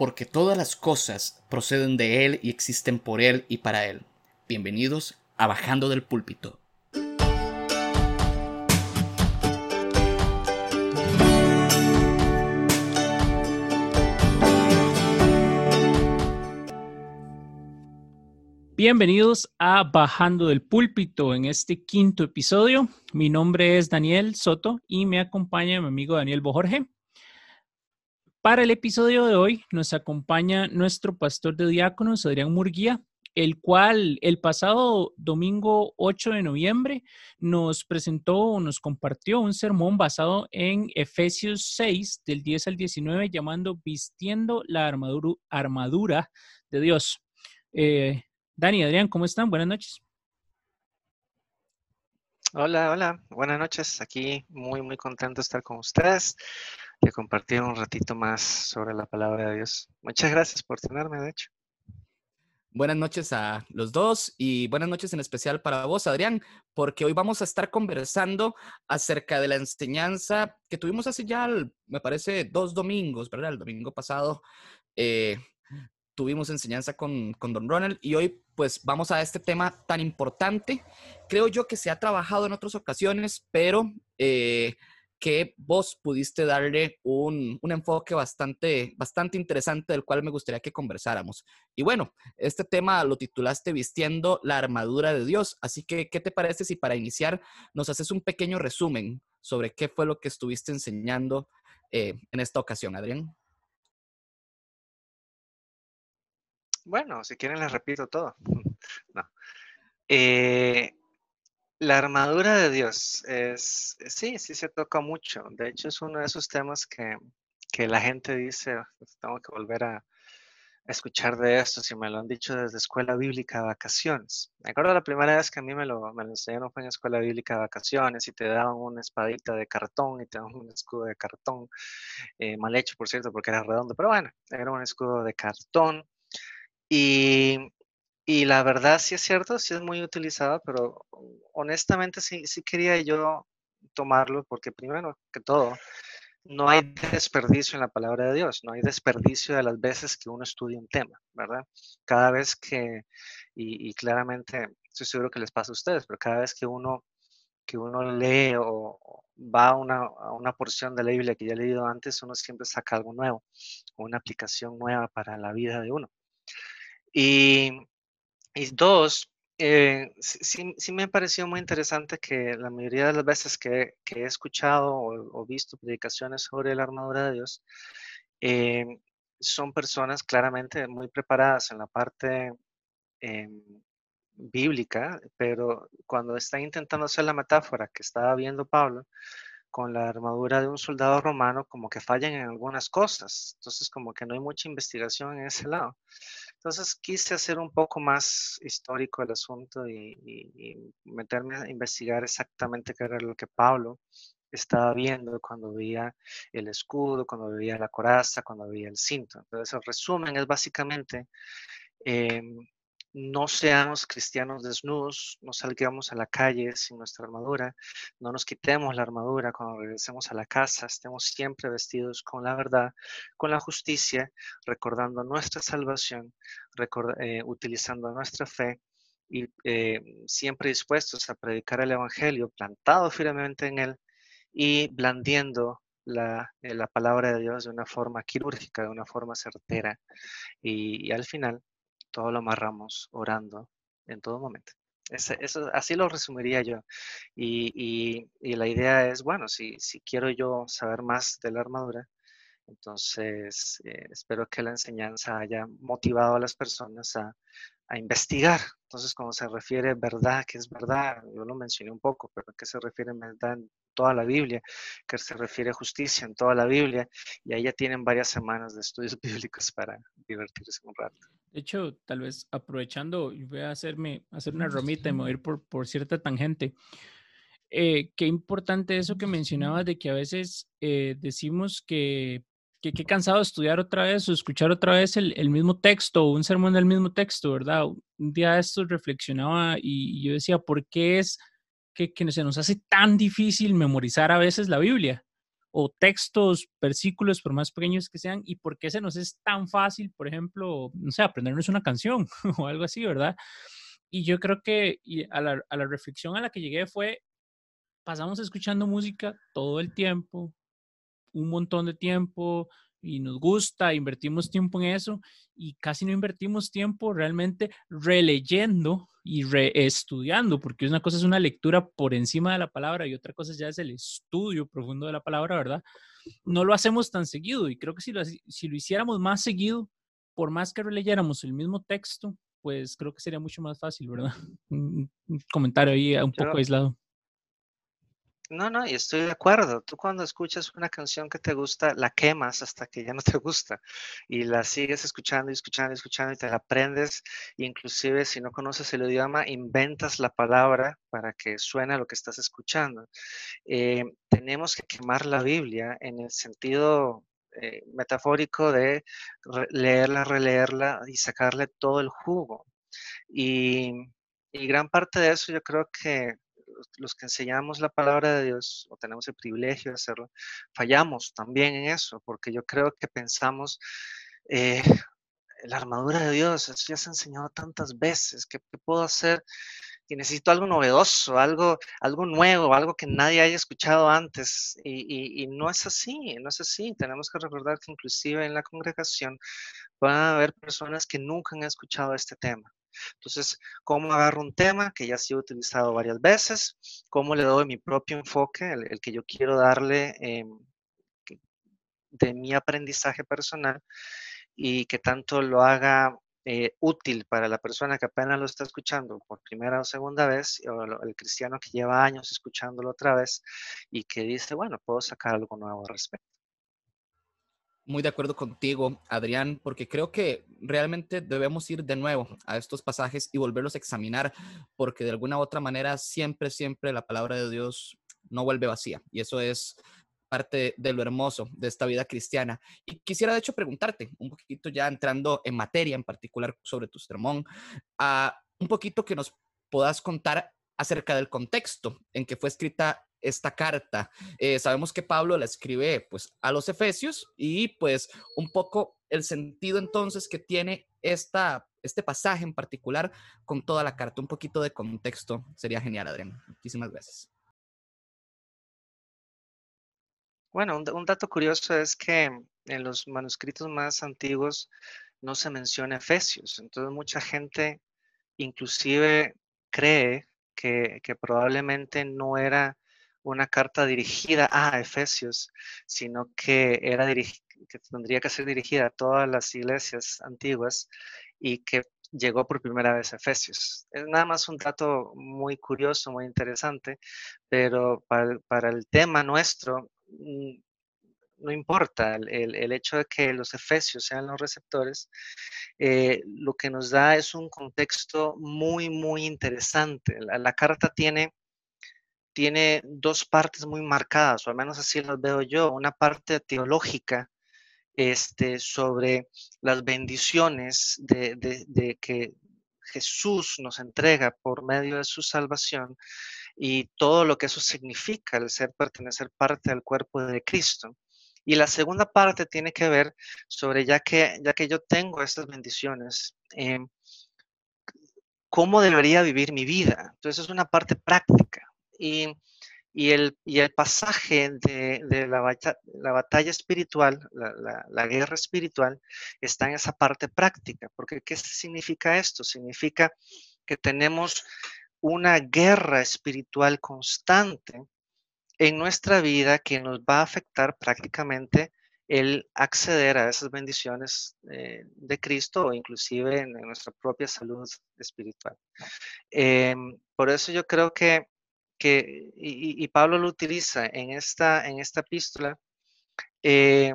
porque todas las cosas proceden de Él y existen por Él y para Él. Bienvenidos a Bajando del Púlpito. Bienvenidos a Bajando del Púlpito en este quinto episodio. Mi nombre es Daniel Soto y me acompaña mi amigo Daniel Bojorge. Para el episodio de hoy nos acompaña nuestro pastor de diáconos, Adrián Murguía, el cual el pasado domingo 8 de noviembre nos presentó o nos compartió un sermón basado en Efesios 6 del 10 al 19 llamando Vistiendo la armadura, de Dios. Eh, Dani, Adrián, ¿cómo están? Buenas noches. Hola, hola, buenas noches. Aquí muy, muy contento de estar con ustedes y compartir un ratito más sobre la palabra de Dios. Muchas gracias por tenerme, de hecho. Buenas noches a los dos y buenas noches en especial para vos, Adrián, porque hoy vamos a estar conversando acerca de la enseñanza que tuvimos hace ya, me parece, dos domingos, ¿verdad? El domingo pasado eh, tuvimos enseñanza con, con Don Ronald y hoy pues vamos a este tema tan importante. Creo yo que se ha trabajado en otras ocasiones, pero... Eh, que vos pudiste darle un, un, enfoque bastante, bastante interesante del cual me gustaría que conversáramos. Y bueno, este tema lo titulaste Vistiendo la armadura de Dios. Así que, ¿qué te parece si para iniciar nos haces un pequeño resumen sobre qué fue lo que estuviste enseñando eh, en esta ocasión, Adrián? Bueno, si quieren les repito todo. no. Eh, la armadura de Dios es, sí, sí se toca mucho. De hecho, es uno de esos temas que, la gente dice, pues, tengo que volver a, escuchar de esto, si me lo han dicho desde escuela bíblica de vacaciones. Me acuerdo la primera vez que a mí me lo, me lo enseñaron fue en escuela bíblica de vacaciones y te daban una espadita de cartón y te daban un escudo de cartón, eh, mal hecho por cierto porque era redondo, pero bueno, era un escudo de cartón. Y y la verdad sí es cierto, sí es muy utilizada, pero honestamente sí, sí quería yo tomarlo porque primero que todo, no hay desperdicio en la palabra de Dios, no hay desperdicio de las veces que uno estudia un tema, ¿verdad? Cada vez que, y, claramente estoy seguro que les pasa a ustedes, pero cada vez que uno, que uno lee o, va a una, a una porción de la Biblia que ya ha leído antes, uno siempre saca algo nuevo, una aplicación nueva para la vida de uno. Y, y dos, eh, sí, sí, me pareció muy interesante que la mayoría de las veces que, he escuchado o, visto predicaciones sobre la armadura de Dios, eh, son personas claramente muy preparadas en la parte eh, bíblica, pero cuando están intentando hacer la metáfora que estaba viendo Pablo, con la armadura de un soldado romano, como que fallan en algunas cosas. Entonces, como que no hay mucha investigación en ese lado. Entonces quise hacer un poco más histórico el asunto y, meterme a investigar exactamente qué era lo que Pablo estaba viendo cuando veía el escudo, cuando veía la coraza, cuando veía el cinto. Entonces el resumen es básicamente em, no seamos cristianos desnudos, no salgamos a la calle sin nuestra armadura, no nos quitemos la armadura cuando regresemos a la casa, estemos siempre vestidos con la verdad, con la justicia, recordando nuestra salvación, eh, utilizando nuestra fe y eh, siempre dispuestos a predicar el Evangelio, plantado firmemente en él y blandiendo la, eh, la, palabra de Dios de una forma quirúrgica, de una forma certera. y al final, todo lo amarramos orando en todo momento. eso, así lo resumiría yo. Y, la idea es, bueno, si, si, quiero yo saber más de la armadura, entonces eh, espero que la enseñanza haya motivado a las personas a, a investigar. Entonces, cuando se refiere verdad, que es verdad, yo lo mencioné un poco, pero ¿qué se refiere verdad en toda la Biblia? ¿Qué se refiere a justicia en toda la Biblia? Y ahí ya tienen varias semanas de estudios bíblicos para divertirse un rato. De hecho, tal vez aprovechando, voy a hacerme, hacer una romita y mover por, por cierta tangente. Eh, qué importante eso que mencionabas de que a veces eh, decimos que que qué cansado estudiar otra vez o escuchar otra vez el, el, mismo texto o un sermón del mismo texto, ¿verdad? Un día de esto reflexionaba y, yo decía, ¿por qué es que, que, se nos hace tan difícil memorizar a veces la Biblia? o textos, versículos, por más pequeños que sean, y por qué se nos es tan fácil, por ejemplo, no sé, aprendernos una canción o algo así, ¿verdad? Y yo creo que a, la, a la reflexión a la que llegué fue, pasamos escuchando música todo el tiempo, un montón de tiempo, y nos gusta, invertimos tiempo en eso y casi no invertimos tiempo realmente releyendo y reestudiando, porque una cosa es una lectura por encima de la palabra y otra cosa ya es el estudio profundo de la palabra, ¿verdad? No lo hacemos tan seguido y creo que si lo, si lo hiciéramos más seguido, por más que releyéramos el mismo texto, pues creo que sería mucho más fácil, ¿verdad? Un, comentario ahí un poco aislado. No, no, y estoy de acuerdo. Tú cuando escuchas una canción que te gusta, la quemas hasta que ya no te gusta y la sigues escuchando y escuchando y escuchando y te la aprendes. Inclusive si no conoces el idioma, inventas la palabra para que suene lo que estás escuchando. Eh, tenemos que quemar la Biblia en el sentido eh, metafórico de leerla, releerla y sacarle todo el jugo. Y gran parte de eso yo creo que los, que enseñamos la palabra de Dios o tenemos el privilegio de hacerlo, fallamos también en eso, porque yo creo que pensamos, eh, la armadura de Dios, eso ya se ha enseñado tantas veces, ¿qué, puedo hacer? Y necesito algo novedoso, algo, algo nuevo, algo que nadie haya escuchado antes. Y, y, no es así, no es así. Tenemos que recordar que inclusive en la congregación van a haber personas que nunca han escuchado este tema. Entonces, ¿cómo agarro un tema que ya ha sido utilizado varias veces? ¿Cómo le doy mi propio enfoque, el, que yo quiero darle em, de mi aprendizaje personal y que tanto lo haga eh, útil para la persona que apenas lo está escuchando por primera o segunda vez, o el cristiano que lleva años escuchándolo otra vez y que dice, bueno, puedo sacar algo nuevo al respecto muy de acuerdo contigo, Adrián, porque creo que realmente debemos ir de nuevo a estos pasajes y volverlos a examinar, porque de alguna u otra manera siempre, siempre la palabra de Dios no vuelve vacía. Y eso es parte de lo hermoso de esta vida cristiana. Y quisiera de hecho preguntarte, un poquito ya entrando en materia en particular sobre tu sermón, a un poquito que nos puedas contar acerca del contexto en que fue escrita esta carta. Eh, sabemos que Pablo la escribe pues a los Efesios y pues un poco el sentido entonces que tiene esta, este pasaje en particular con toda la carta. Un poquito de contexto sería genial, Adrián. Muchísimas gracias. Bueno, un, dato curioso es que en los manuscritos más antiguos no se menciona Efesios. Entonces mucha gente inclusive cree que probablemente no era una carta dirigida a Efesios, sino que, era que tendría que ser dirigida a todas las iglesias antiguas y que llegó por primera vez a Efesios. Es nada más un dato muy curioso, muy interesante, pero para, el tema nuestro, mm, no importa el, hecho de que los efesios sean los receptores, eh, lo que nos da es un contexto muy, muy interesante. la carta tiene tiene dos partes muy marcadas, o al menos así las veo yo. Una parte teológica este, sobre las bendiciones de, que Jesús nos entrega por medio de su salvación y todo lo que eso significa, el ser pertenecer parte del cuerpo de Cristo. Y la segunda parte tiene que ver sobre, ya que, ya que yo tengo estas bendiciones, em, cómo debería vivir mi vida. Entonces es una parte práctica. Y, y, el, y el pasaje de, de la, la, batalla espiritual, la, la, guerra espiritual, está en esa parte práctica. Porque ¿qué significa esto? Significa que tenemos una guerra espiritual constante en nuestra vida que nos va a afectar prácticamente el acceder a esas bendiciones eh, de Cristo o inclusive en, nuestra propia salud espiritual. Em, por eso yo creo que que, y, Pablo lo utiliza en esta, en esta epístola, eh,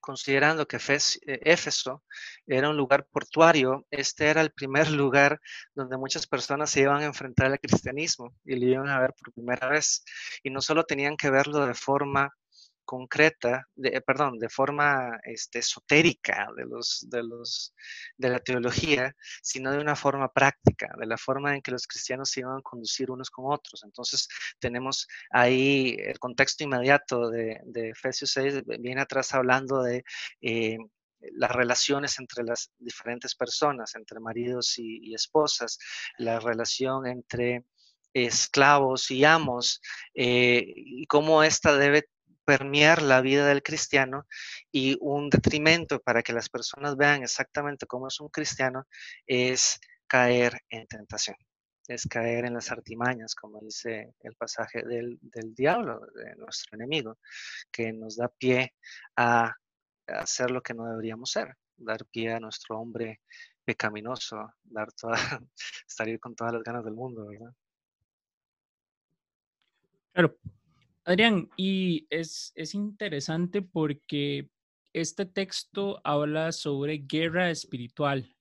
considerando que eh, Éfeso era un lugar portuario, este era el primer lugar donde muchas personas se iban a enfrentar al cristianismo y lo iban a ver por primera vez. Y no solo tenían que verlo de forma concreta, de, perdón, de forma este, esotérica de, los, de, los, de la teología, sino de una forma práctica, de la forma en que los cristianos se iban a conducir unos con otros. Entonces tenemos ahí el contexto inmediato de, Efesios 6, viene atrás hablando de... Eh, las relaciones entre las diferentes personas, entre maridos y, esposas, la relación entre esclavos y amos, eh, y cómo esta debe permear la vida del cristiano y un detrimento para que las personas vean exactamente cómo es un cristiano es caer en tentación, es caer en las artimañas, como dice el pasaje del, del diablo, de nuestro enemigo, que nos da pie a hacer lo que no deberíamos ser, dar pie a nuestro hombre pecaminoso, dar toda, salir con todas las ganas del mundo, ¿verdad? Claro. Adrián, y es, es interesante porque este texto habla sobre guerra espiritual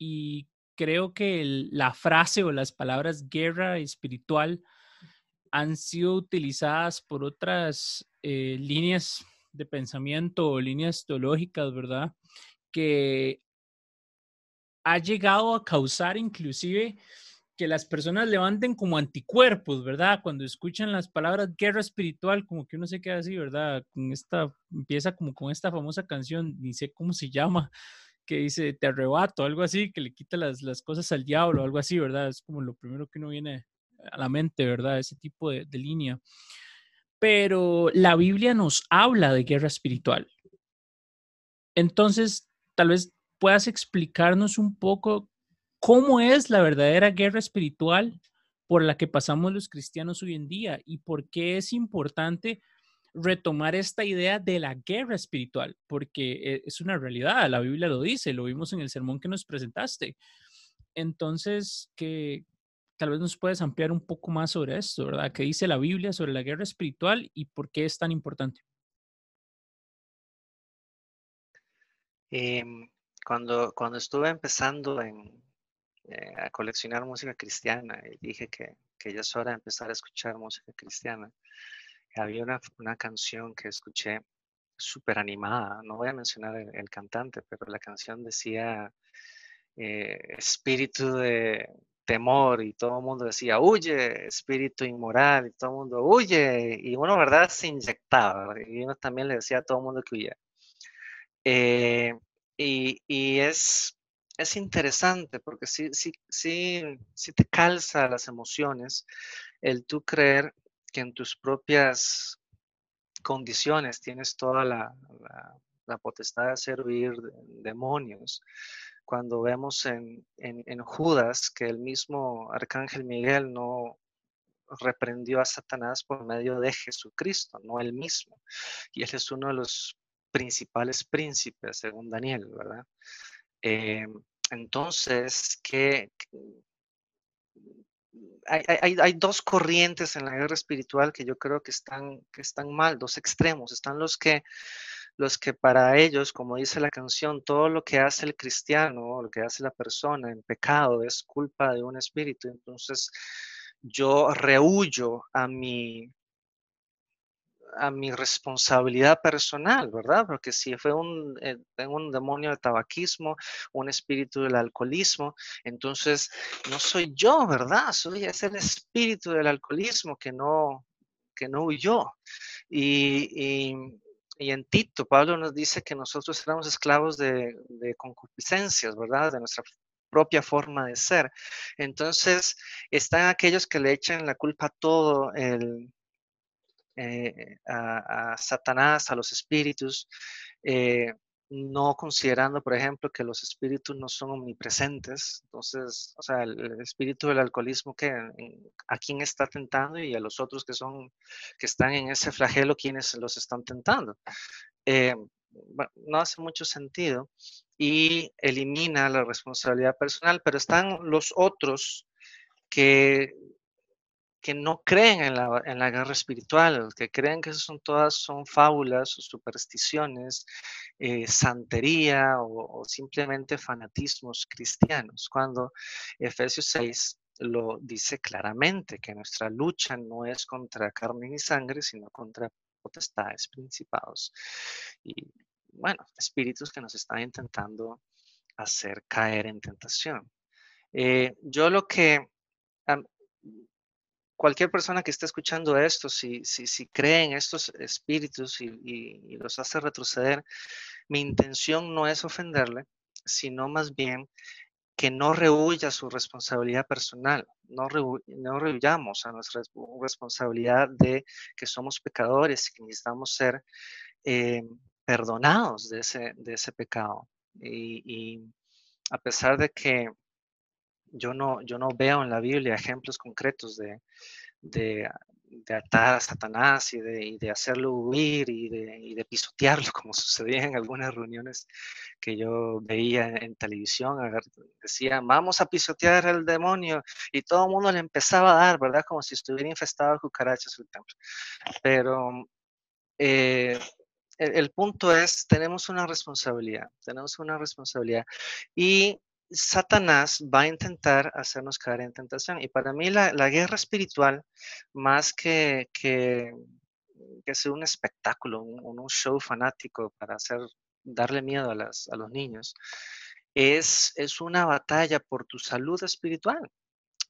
y creo que la frase o las palabras guerra espiritual han sido utilizadas por otras eh, líneas de pensamiento o líneas teológicas, ¿verdad? Que ha llegado a causar inclusive que las personas levanten como anticuerpos, ¿verdad? Cuando escuchan las palabras guerra espiritual, como que uno se queda así, ¿verdad? Con esta, empieza como con esta famosa canción, ni sé cómo se llama, que dice te arrebato, algo así, que le quita las, las cosas al diablo, algo así, ¿verdad? Es como lo primero que uno viene a la mente, ¿verdad? Ese tipo de, de línea. Pero la Biblia nos habla de guerra espiritual. Entonces, tal vez puedas explicarnos un poco cómo es la verdadera guerra espiritual por la que pasamos los cristianos hoy en día y por qué es importante retomar esta idea de la guerra espiritual, porque e, es una realidad, la Biblia lo dice, lo vimos en el sermón que nos presentaste. Entonces, que tal vez nos puedes ampliar un poco más sobre esto, ¿verdad? ¿Qué dice la Biblia sobre la guerra espiritual y por qué es tan importante? Em, cuando, cuando estuve empezando en, eh, a coleccionar música cristiana y dije que, que, ya es hora de empezar a escuchar música cristiana. Había una, una canción que escuché súper animada, no voy a mencionar el, cantante, pero la canción decía eh, espíritu de temor y todo el mundo decía huye, espíritu inmoral y todo el mundo huye y uno, ¿verdad? Se inyectaba y uno también le decía a todo el mundo que huye. Eh, y, y es es interesante porque sí, sí, te calza las emociones el tú creer que en tus propias condiciones tienes toda la, potestad de servir demonios. Cuando vemos en, en, Judas que el mismo arcángel Miguel no reprendió a Satanás por medio de Jesucristo, no él mismo. Y él es uno de los principales príncipes, según Daniel, ¿verdad? Eh, entonces, que, hay, dos corrientes en la guerra espiritual que yo creo que están, que están mal, dos extremos. Están los que, los que para ellos, como dice la canción, todo lo que hace el cristiano, lo que hace la persona en pecado es culpa de un espíritu. Entonces, yo rehuyo a mi, a mi responsabilidad personal, ¿verdad? Porque si fue un, eh, un demonio de tabaquismo, un espíritu del alcoholismo, entonces no soy yo, ¿verdad? Soy ese el espíritu del alcoholismo que no, que no huyó. Y, y, en Tito, Pablo nos dice que nosotros éramos esclavos de, de concupiscencias, ¿verdad? De nuestra propia forma de ser. Entonces, están aquellos que le echan la culpa a todo el, eh, a, Satanás, a los espíritus, eh, no considerando, por ejemplo, que los espíritus no son omnipresentes. Entonces, o sea, el, espíritu del alcoholismo que a quién está tentando y a los otros que son, que están en ese flagelo, quienes los están tentando. Eh, no hace mucho sentido y elimina la responsabilidad personal, pero están los otros que que no creen en la, en la, guerra espiritual, que creen que son todas son fábulas o supersticiones, eh, santería o, simplemente fanatismos cristianos, cuando Efesios 6 lo dice claramente, que nuestra lucha no es contra carne ni sangre, sino contra potestades, principados y, bueno, espíritus que nos están intentando hacer caer en tentación. Eh, yo lo que, cualquier persona que esté escuchando esto, si, si, si cree en estos espíritus y, los hace retroceder, mi intención no es ofenderle, sino más bien que no rehuya su responsabilidad personal, no, no rehuyamos a nuestra responsabilidad de que somos pecadores y que necesitamos ser eh, perdonados de ese, de ese pecado. y, a pesar de que yo no, yo no veo en la Biblia ejemplos concretos de, de, atar a Satanás y de, de hacerlo huir y de, pisotearlo, como sucedía en algunas reuniones que yo veía en, televisión. Decían, vamos a pisotear al demonio y todo el mundo le empezaba a dar, ¿verdad? Como si estuviera infestado de cucarachas el templo. Pero eh, el, punto es, tenemos una responsabilidad, tenemos una responsabilidad. Y Satanás va a intentar hacernos caer en tentación. Y para mí la, guerra espiritual, más que, que, que un espectáculo, un, un, show fanático para hacer, darle miedo a, las, a los niños, es, es una batalla por tu salud espiritual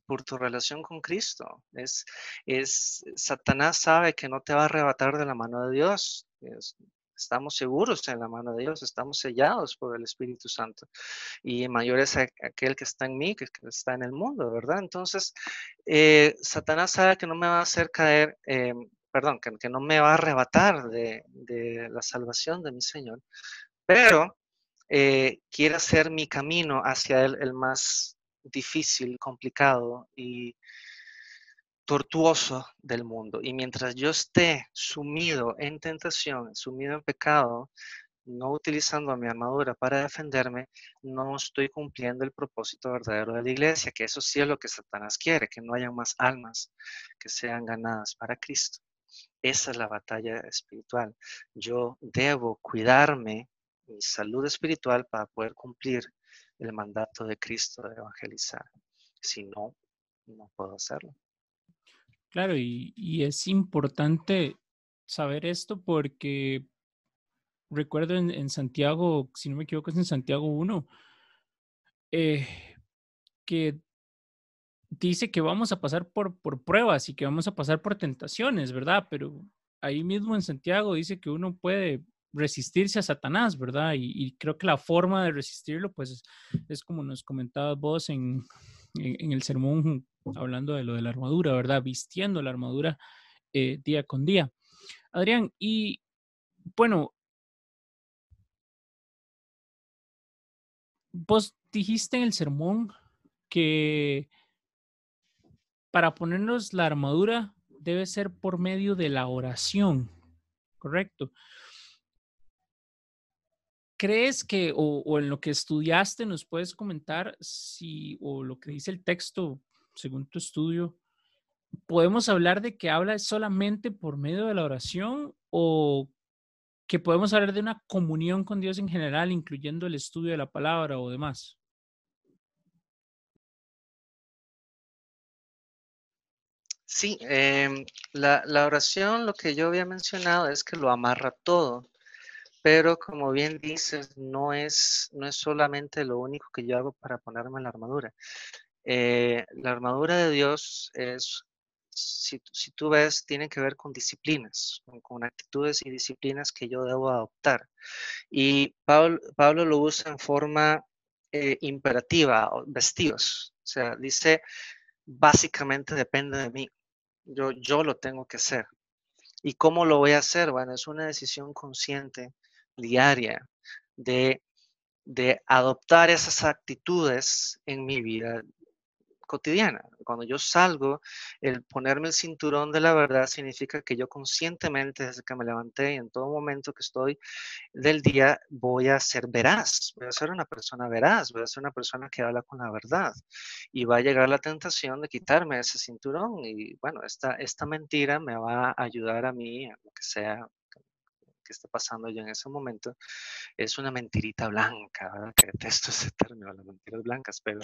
por tu relación con Cristo. Es, es, Satanás sabe que no te va a arrebatar de la mano de Dios. Estamos seguros en la mano de Dios, estamos sellados por el Espíritu Santo. Y mayor es aquel que está en mí que, está en el mundo, ¿verdad? Entonces, eh, Satanás sabe que no me va a hacer caer, eh, perdón, que, no me va a arrebatar de, la salvación de mi Señor, pero eh, quiere hacer mi camino hacia Él el más difícil, complicado y tortuoso del mundo. Y mientras yo esté sumido en tentación, sumido en pecado, no utilizando mi armadura para defenderme, no estoy cumpliendo el propósito verdadero de la iglesia, que eso sí es lo que Satanás quiere, que no haya más almas que sean ganadas para Cristo. Esa es la batalla espiritual. Yo debo cuidarme, mi salud espiritual, para poder cumplir el mandato de Cristo de evangelizar. Si no, no puedo hacerlo. Claro, y, es importante saber esto porque recuerdo en, Santiago, si no me equivoco, es en Santiago 1, eh, que dice que vamos a pasar por, pruebas y que vamos a pasar por tentaciones, ¿verdad? Pero ahí mismo en Santiago dice que uno puede resistirse a Satanás, ¿verdad? Y, creo que la forma de resistirlo, pues, es, como nos comentabas vos en, en, el sermón hablando de lo de la armadura, ¿verdad? Vistiendo la armadura eh, día con día. Adrián, y bueno, vos dijiste en el sermón que para ponernos la armadura debe ser por medio de la oración, ¿correcto? ¿Crees que, o, en lo que estudiaste, nos puedes comentar si, o lo que dice el texto, según tu estudio, podemos hablar de que habla solamente por medio de la oración o que podemos hablar de una comunión con Dios en general, incluyendo el estudio de la palabra o demás? Sí, em, la, la oración, lo que yo había mencionado es que lo amarra todo. Pero como bien dices, no es, no es solamente lo único que yo hago para ponerme la armadura. Eh, la armadura de Dios es, si, tú ves, tiene que ver con disciplinas, con, actitudes y disciplinas que yo debo adoptar. Y Pablo, Pablo lo usa en forma eh, imperativa, vestidos. O sea, dice, básicamente depende de mí. Yo, yo lo tengo que hacer. ¿Y cómo lo voy a hacer? Bueno, es una decisión consciente diaria de, de adoptar esas actitudes en mi vida cotidiana. Cuando yo salgo, el ponerme el cinturón de la verdad significa que yo conscientemente, desde que me levanté y en todo momento que estoy del día, voy a ser veraz, voy a ser una persona veraz, voy a ser una persona que habla con la verdad. Y va a llegar la tentación de quitarme ese cinturón y bueno, esta, esta mentira me va a ayudar a mí, a lo que sea que está pasando yo en ese momento, es una mentirita blanca, ¿verdad? Que detesto ese término, las mentiras blancas, pero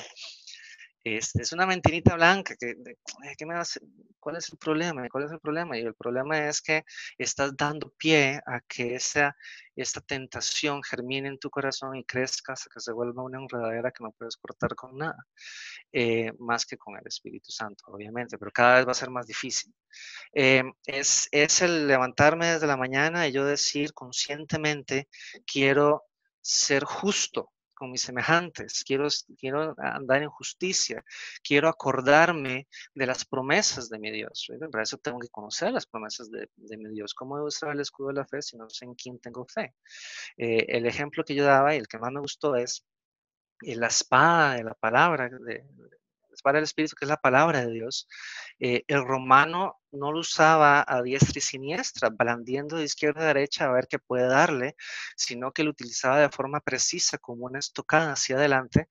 Es, es una mentirita blanca que, ¿qué me ¿cuál es el problema? ¿Cuál es el problema? Y el problema es que estás dando pie a que esa, esta tentación germine en tu corazón y crezca hasta que se vuelva una enredadera que no puedes cortar con nada, eh, más que con el Espíritu Santo, obviamente, pero cada vez va a ser más difícil. Eh, es, es el levantarme desde la mañana y yo decir conscientemente, quiero ser justo, con mis semejantes, quiero, quiero andar en justicia, quiero acordarme de las promesas de mi Dios. Para eso tengo que conocer las promesas de, mi Dios. ¿Cómo debo usar el escudo de la fe si no sé en quién tengo fe? Eh, el ejemplo que yo daba y el que más me gustó es eh, la espada de la palabra de, para el Espíritu, que es la palabra de Dios, eh, el romano no lo usaba a diestra y siniestra, blandiendo de izquierda a derecha a ver qué puede darle, sino que lo utilizaba de forma precisa, como una estocada hacia adelante,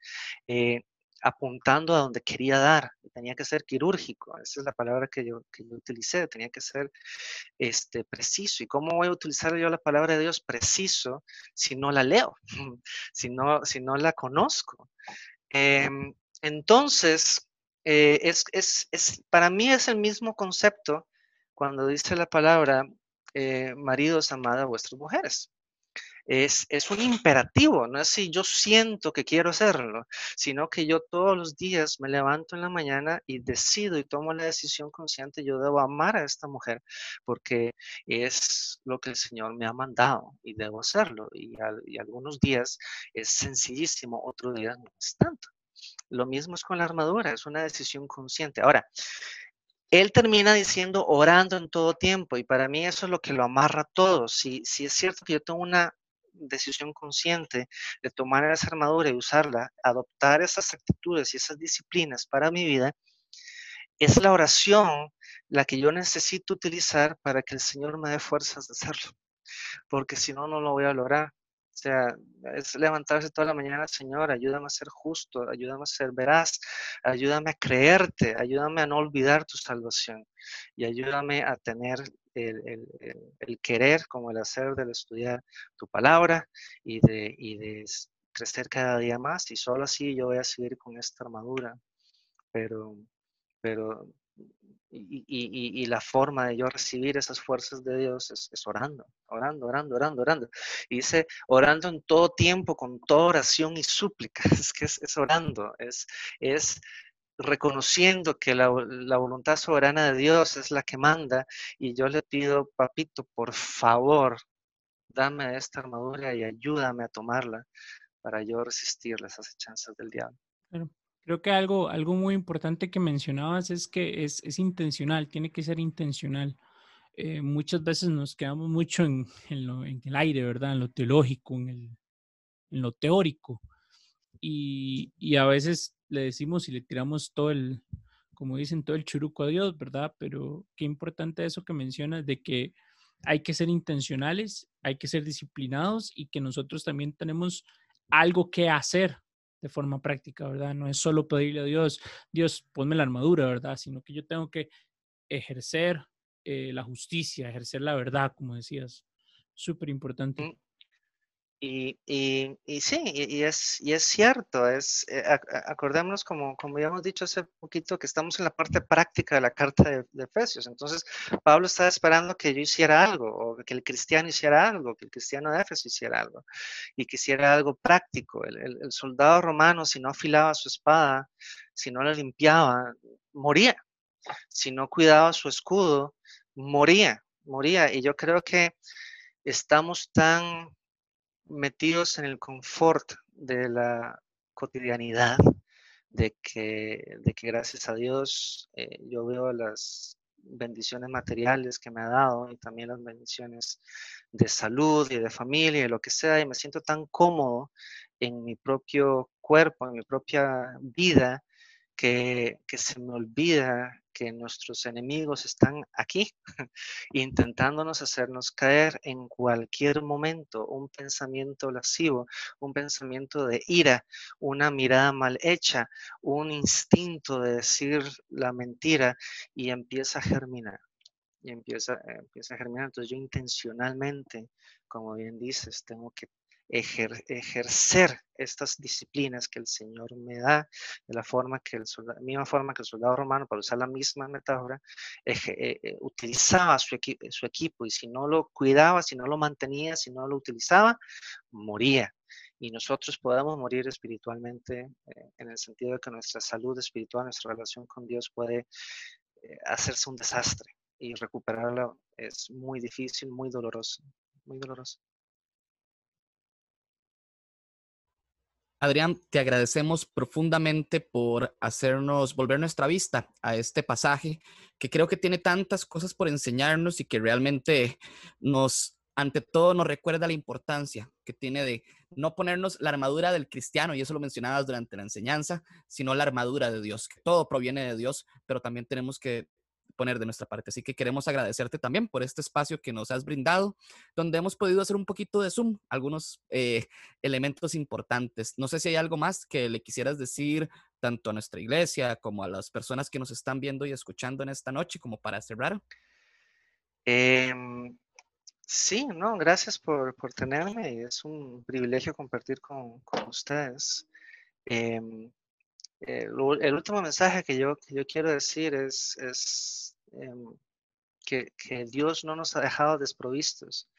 eh, apuntando a donde quería dar. Tenía que ser quirúrgico, esa es la palabra que yo, que yo utilicé, tenía que ser este, preciso. ¿Y cómo voy a utilizar yo la palabra de Dios preciso si no la leo, si no, si no la conozco? Em, entonces, eh, es, para mí es el mismo concepto cuando dice la palabra, eh, maridos, amad a vuestras mujeres. Es, es, un imperativo, no es si yo siento que quiero hacerlo, sino que yo todos los días me levanto en la mañana y decido y tomo la decisión consciente, yo debo amar a esta mujer porque es lo que el Señor me ha mandado y debo hacerlo. Y, y algunos días es sencillísimo, otros días no es tanto. Lo mismo es con la armadura, es una decisión consciente. Ahora, él termina diciendo orando en todo tiempo y para mí eso es lo que lo amarra todo. Si, si es cierto que yo tengo una decisión consciente de tomar esa armadura y usarla, adoptar esas actitudes y esas disciplinas para mi vida, es la oración la que yo necesito utilizar para que el Señor me dé fuerzas de hacerlo, porque si no, no lo voy a lograr. O sea, es levantarse toda la mañana, Señor, ayúdame a ser justo, ayúdame a ser veraz, ayúdame a creerte, ayúdame a no olvidar tu salvación y ayúdame a tener el, querer como el hacer del estudiar tu palabra y de, y de crecer cada día más y solo así yo voy a seguir con esta armadura. Pero, pero y, la forma de yo recibir esas fuerzas de Dios es, orando, orando, orando, orando, orando. Y dice, orando en todo tiempo, con toda oración y súplica. Es que es, orando, es, es reconociendo que la, la, voluntad soberana de Dios es la que manda. Y yo le pido, papito, por favor, dame esta armadura y ayúdame a tomarla para yo resistir las acechanzas del diablo. Creo que algo, algo muy importante que mencionabas es que es, intencional, tiene que ser intencional. Eh, muchas veces nos quedamos mucho en, el aire, ¿verdad? En lo teológico, en lo teórico. Y, y, a veces le decimos y le tiramos todo el, como dicen, todo el churuco a Dios, ¿verdad? Pero qué importante eso que mencionas de que hay que ser intencionales, hay que ser disciplinados y que nosotros también tenemos algo que hacer de forma práctica, ¿verdad? No es solo pedirle a Dios, Dios, ponme la armadura, ¿verdad? Sino que yo tengo que ejercer eh, la justicia, ejercer la verdad, como decías. Súper importante. Y, y, y, sí, y, es, y es cierto, es, eh, acordémonos como, como habíamos dicho hace poquito que estamos en la parte práctica de la carta de, Efesios. Entonces, Pablo estaba esperando que yo hiciera algo, o que el cristiano hiciera algo, que el cristiano de Éfeso hiciera algo, y que hiciera algo práctico. El, el, el soldado romano, si no afilaba su espada, si no la limpiaba, moría. Si no cuidaba su escudo, moría, moría. Y yo creo que estamos tan metidos en el confort de la cotidianidad, de que, de que gracias a Dios eh, yo veo las bendiciones materiales que me ha dado y también las bendiciones de salud y de familia y lo que sea, y me siento tan cómodo en mi propio cuerpo, en mi propia vida, que, que se me olvida que nuestros enemigos están aquí, intentándonos hacernos caer en cualquier momento un pensamiento lascivo, un pensamiento de ira, una mirada mal hecha, un instinto de decir la mentira y empieza a germinar. Y empieza, empieza a germinar. Entonces yo intencionalmente, como bien dices, tengo que ejercer estas disciplinas que el Señor me da, de la forma que el misma forma que el soldado romano, para usar la misma metáfora, eh, eh, utilizaba su, equipo y si no lo cuidaba, si no lo mantenía, si no lo utilizaba, moría y nosotros podamos morir espiritualmente eh, en el sentido de que nuestra salud espiritual, nuestra relación con Dios puede hacerse un desastre y recuperarlo es muy difícil, muy doloroso, muy doloroso. Adrián, te agradecemos profundamente por hacernos volver nuestra vista a este pasaje que creo que tiene tantas cosas por enseñarnos y que realmente nos, ante todo, nos recuerda la importancia que tiene de no ponernos la armadura del cristiano, y eso lo mencionabas durante la enseñanza, sino la armadura de Dios, que todo proviene de Dios, pero también tenemos que poner de nuestra parte. Así que queremos agradecerte también por este espacio que nos has brindado, donde hemos podido hacer un poquito de zoom, algunos eh, elementos importantes. No sé si hay algo más que le quisieras decir tanto a nuestra iglesia como a las personas que nos están viendo y escuchando en esta noche, como para cerrar. Em, sí, no, gracias por, por, tenerme. Es un privilegio compartir con, con ustedes. Em, eh, el último mensaje que yo, quiero decir es, es em, que, Dios no nos ha dejado desprovistos.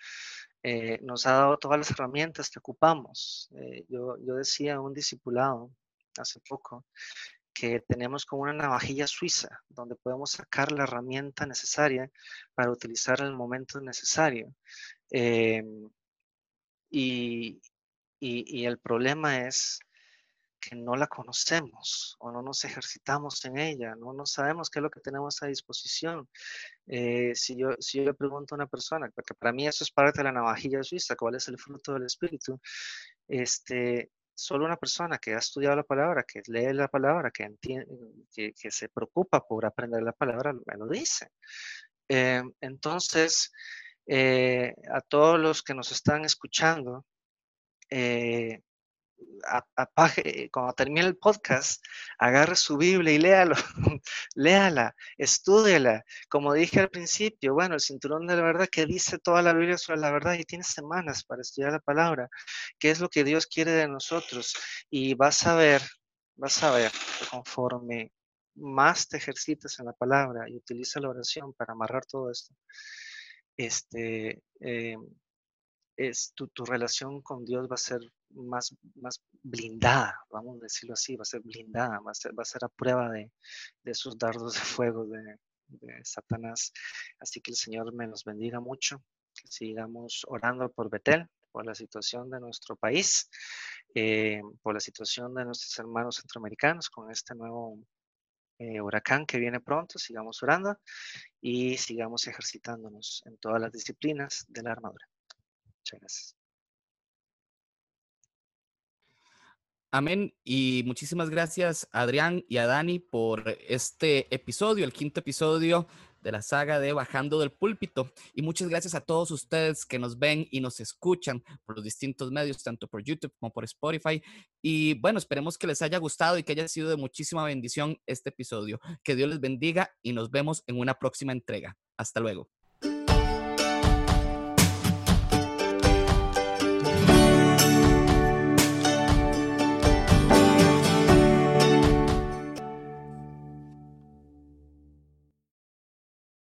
Eh, nos ha dado todas las herramientas que ocupamos. Eh, yo, decía a un discipulado hace poco que tenemos como una navajilla suiza donde podemos sacar la herramienta necesaria para utilizar en el momento necesario. Em, y, el problema es que no la conocemos o no nos ejercitamos en ella, no, no sabemos qué es lo que tenemos a disposición. Eh, si, yo, si yo le pregunto a una persona, porque para mí eso es parte de la navajilla suiza, cuál es el fruto del Espíritu, este, solo una persona que ha estudiado la palabra, que lee la palabra, que, entiende, que, se preocupa por aprender la palabra, me lo dice. Eh, entonces, eh, a todos los que nos están escuchando, apague, cuando termine el podcast, agarre su Biblia y léalo, léala, estúdiela. Como dije al principio, bueno, el cinturón de la verdad que dice toda la Biblia sobre la verdad y tiene semanas para estudiar la palabra, qué es lo que Dios quiere de nosotros. Y vas a ver, vas a ver, conforme más te ejercitas en la palabra y utiliza la oración para amarrar todo esto, este, eh, es, tu, tu relación con Dios va a ser más, más blindada, vamos a decirlo así, va a ser blindada, va a ser, va a, ser a prueba de, de esos dardos de fuego de, de, Satanás. Así que el Señor me los bendiga mucho, sigamos orando por Betel, por la situación de nuestro país, eh, por la situación de nuestros hermanos centroamericanos con este nuevo eh, huracán que viene pronto, sigamos orando y sigamos ejercitándonos en todas las disciplinas de la armadura. Muchas gracias. Amén. Y muchísimas gracias a Adrián y a Dani por este episodio, el quinto episodio de la saga de Bajando del Púlpito. Y muchas gracias a todos ustedes que nos ven y nos escuchan por los distintos medios, tanto por YouTube como por Spotify. Y bueno, esperemos que les haya gustado y que haya sido de muchísima bendición este episodio. Que Dios les bendiga y nos vemos en una próxima entrega. Hasta luego.